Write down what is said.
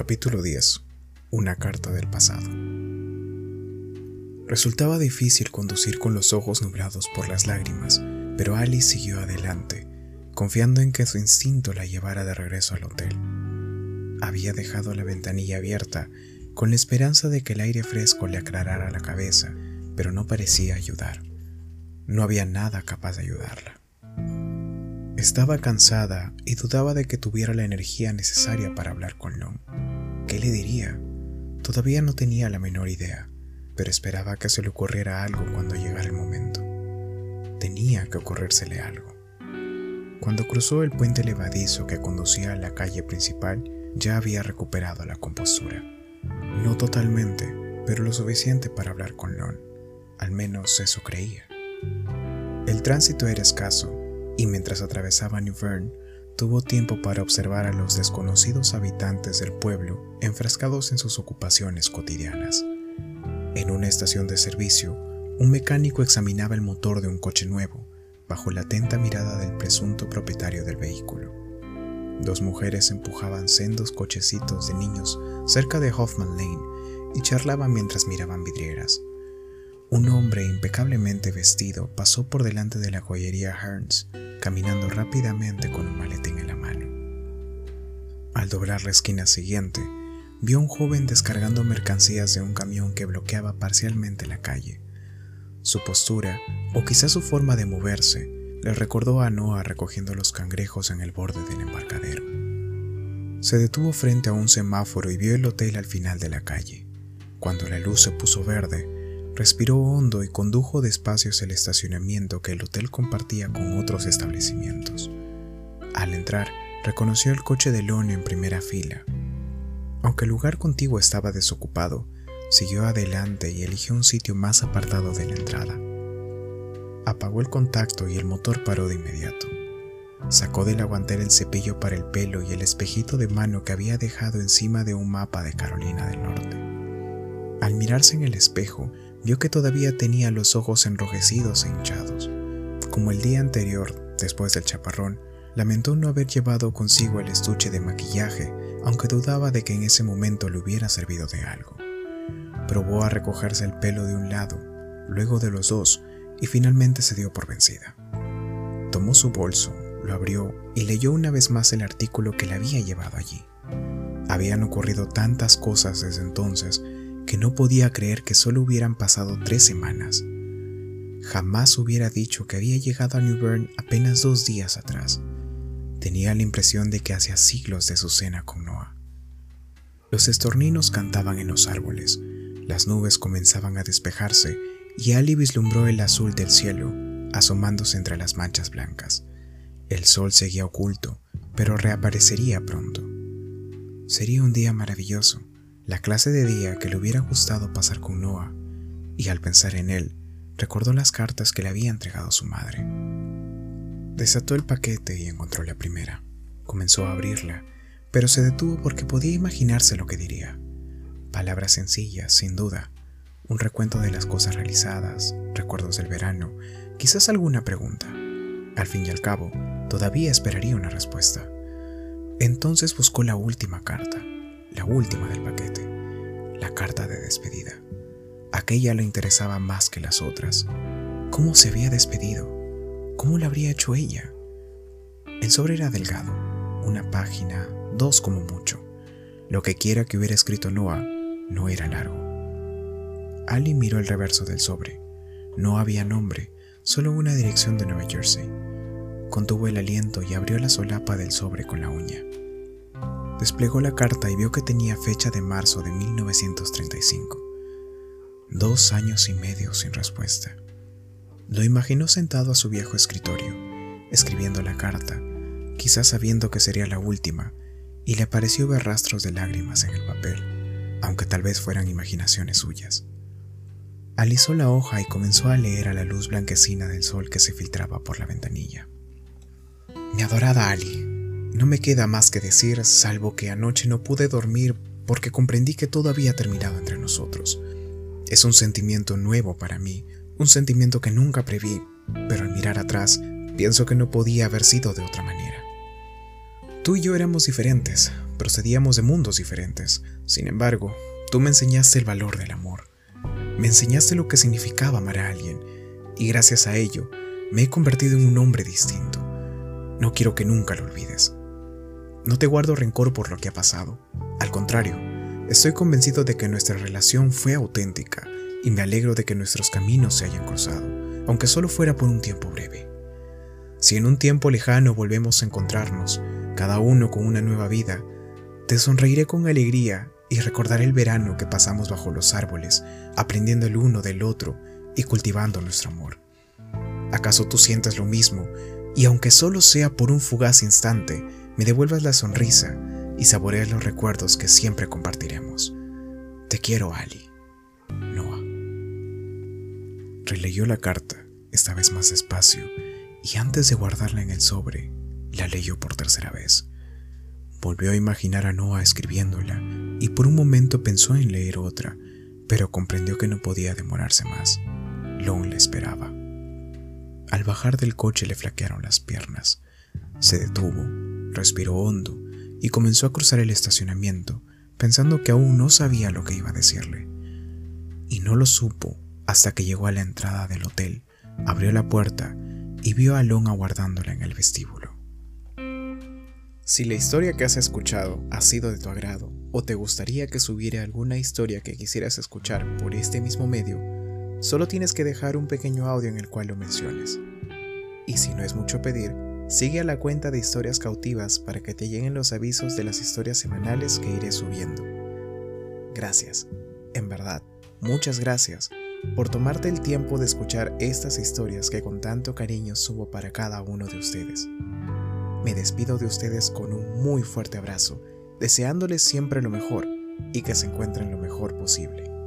Capítulo 10. Una carta del pasado. Resultaba difícil conducir con los ojos nublados por las lágrimas, pero Alice siguió adelante, confiando en que su instinto la llevara de regreso al hotel. Había dejado la ventanilla abierta con la esperanza de que el aire fresco le aclarara la cabeza, pero no parecía ayudar. No había nada capaz de ayudarla. Estaba cansada y dudaba de que tuviera la energía necesaria para hablar con Long. ¿Qué le diría? Todavía no tenía la menor idea, pero esperaba que se le ocurriera algo cuando llegara el momento. Tenía que ocurrírsele algo. Cuando cruzó el puente levadizo que conducía a la calle principal, ya había recuperado la compostura. No totalmente, pero lo suficiente para hablar con Lon. Al menos eso creía. El tránsito era escaso y mientras atravesaba New Bern, tuvo tiempo para observar a los desconocidos habitantes del pueblo enfrascados en sus ocupaciones cotidianas. En una estación de servicio, un mecánico examinaba el motor de un coche nuevo, bajo la atenta mirada del presunto propietario del vehículo. Dos mujeres empujaban sendos cochecitos de niños cerca de Hoffman Lane y charlaban mientras miraban vidrieras. Un hombre impecablemente vestido pasó por delante de la joyería Hearns, caminando rápidamente con un maletín. Al doblar la esquina siguiente, vio a un joven descargando mercancías de un camión que bloqueaba parcialmente la calle. Su postura, o quizás su forma de moverse, le recordó a Noah recogiendo los cangrejos en el borde del embarcadero. Se detuvo frente a un semáforo y vio el hotel al final de la calle. Cuando la luz se puso verde, Respiró hondo y condujo despacio hacia el estacionamiento que el hotel compartía con otros establecimientos. Al entrar, reconoció el coche de Lone en primera fila. Aunque el lugar contiguo estaba desocupado, siguió adelante y eligió un sitio más apartado de la entrada. Apagó el contacto y el motor paró de inmediato. Sacó de la el cepillo para el pelo y el espejito de mano que había dejado encima de un mapa de Carolina del Norte. Al mirarse en el espejo, vio que todavía tenía los ojos enrojecidos e hinchados. Como el día anterior, después del chaparrón, lamentó no haber llevado consigo el estuche de maquillaje, aunque dudaba de que en ese momento le hubiera servido de algo. Probó a recogerse el pelo de un lado, luego de los dos, y finalmente se dio por vencida. Tomó su bolso, lo abrió y leyó una vez más el artículo que le había llevado allí. Habían ocurrido tantas cosas desde entonces que no podía creer que solo hubieran pasado tres semanas. Jamás hubiera dicho que había llegado a New Bern apenas dos días atrás. Tenía la impresión de que hacía siglos de su cena con Noah. Los estorninos cantaban en los árboles, las nubes comenzaban a despejarse y Ali vislumbró el azul del cielo asomándose entre las manchas blancas. El sol seguía oculto, pero reaparecería pronto. Sería un día maravilloso la clase de día que le hubiera gustado pasar con Noah, y al pensar en él, recordó las cartas que le había entregado su madre. Desató el paquete y encontró la primera. Comenzó a abrirla, pero se detuvo porque podía imaginarse lo que diría. Palabras sencillas, sin duda, un recuento de las cosas realizadas, recuerdos del verano, quizás alguna pregunta. Al fin y al cabo, todavía esperaría una respuesta. Entonces buscó la última carta, la última del paquete, la carta de despedida. Aquella le interesaba más que las otras. ¿Cómo se había despedido? ¿Cómo lo habría hecho ella? El sobre era delgado, una página, dos como mucho. Lo que quiera que hubiera escrito Noah no era largo. Ali miró el reverso del sobre. No había nombre, solo una dirección de Nueva Jersey. Contuvo el aliento y abrió la solapa del sobre con la uña. Desplegó la carta y vio que tenía fecha de marzo de 1935. Dos años y medio sin respuesta. Lo imaginó sentado a su viejo escritorio, escribiendo la carta, quizás sabiendo que sería la última, y le pareció ver rastros de lágrimas en el papel, aunque tal vez fueran imaginaciones suyas. Alisó la hoja y comenzó a leer a la luz blanquecina del sol que se filtraba por la ventanilla. Mi adorada Ali, no me queda más que decir, salvo que anoche no pude dormir porque comprendí que todo había terminado entre nosotros. Es un sentimiento nuevo para mí, un sentimiento que nunca preví, pero al mirar atrás pienso que no podía haber sido de otra manera. Tú y yo éramos diferentes, procedíamos de mundos diferentes. Sin embargo, tú me enseñaste el valor del amor. Me enseñaste lo que significaba amar a alguien, y gracias a ello, me he convertido en un hombre distinto. No quiero que nunca lo olvides. No te guardo rencor por lo que ha pasado. Al contrario, estoy convencido de que nuestra relación fue auténtica y me alegro de que nuestros caminos se hayan cruzado, aunque solo fuera por un tiempo breve. Si en un tiempo lejano volvemos a encontrarnos, cada uno con una nueva vida, te sonreiré con alegría y recordaré el verano que pasamos bajo los árboles, aprendiendo el uno del otro y cultivando nuestro amor. ¿Acaso tú sientes lo mismo y aunque solo sea por un fugaz instante, me devuelvas la sonrisa y saboreas los recuerdos que siempre compartiremos? Te quiero, Ali. Releyó la carta, esta vez más despacio, y antes de guardarla en el sobre, la leyó por tercera vez. Volvió a imaginar a Noah escribiéndola y por un momento pensó en leer otra, pero comprendió que no podía demorarse más. Lon le esperaba. Al bajar del coche le flaquearon las piernas. Se detuvo, respiró hondo y comenzó a cruzar el estacionamiento, pensando que aún no sabía lo que iba a decirle. Y no lo supo hasta que llegó a la entrada del hotel, abrió la puerta y vio a Lon aguardándola en el vestíbulo. Si la historia que has escuchado ha sido de tu agrado o te gustaría que subiera alguna historia que quisieras escuchar por este mismo medio, solo tienes que dejar un pequeño audio en el cual lo menciones. Y si no es mucho pedir, sigue a la cuenta de historias cautivas para que te lleguen los avisos de las historias semanales que iré subiendo. Gracias, en verdad, muchas gracias por tomarte el tiempo de escuchar estas historias que con tanto cariño subo para cada uno de ustedes. Me despido de ustedes con un muy fuerte abrazo, deseándoles siempre lo mejor y que se encuentren lo mejor posible.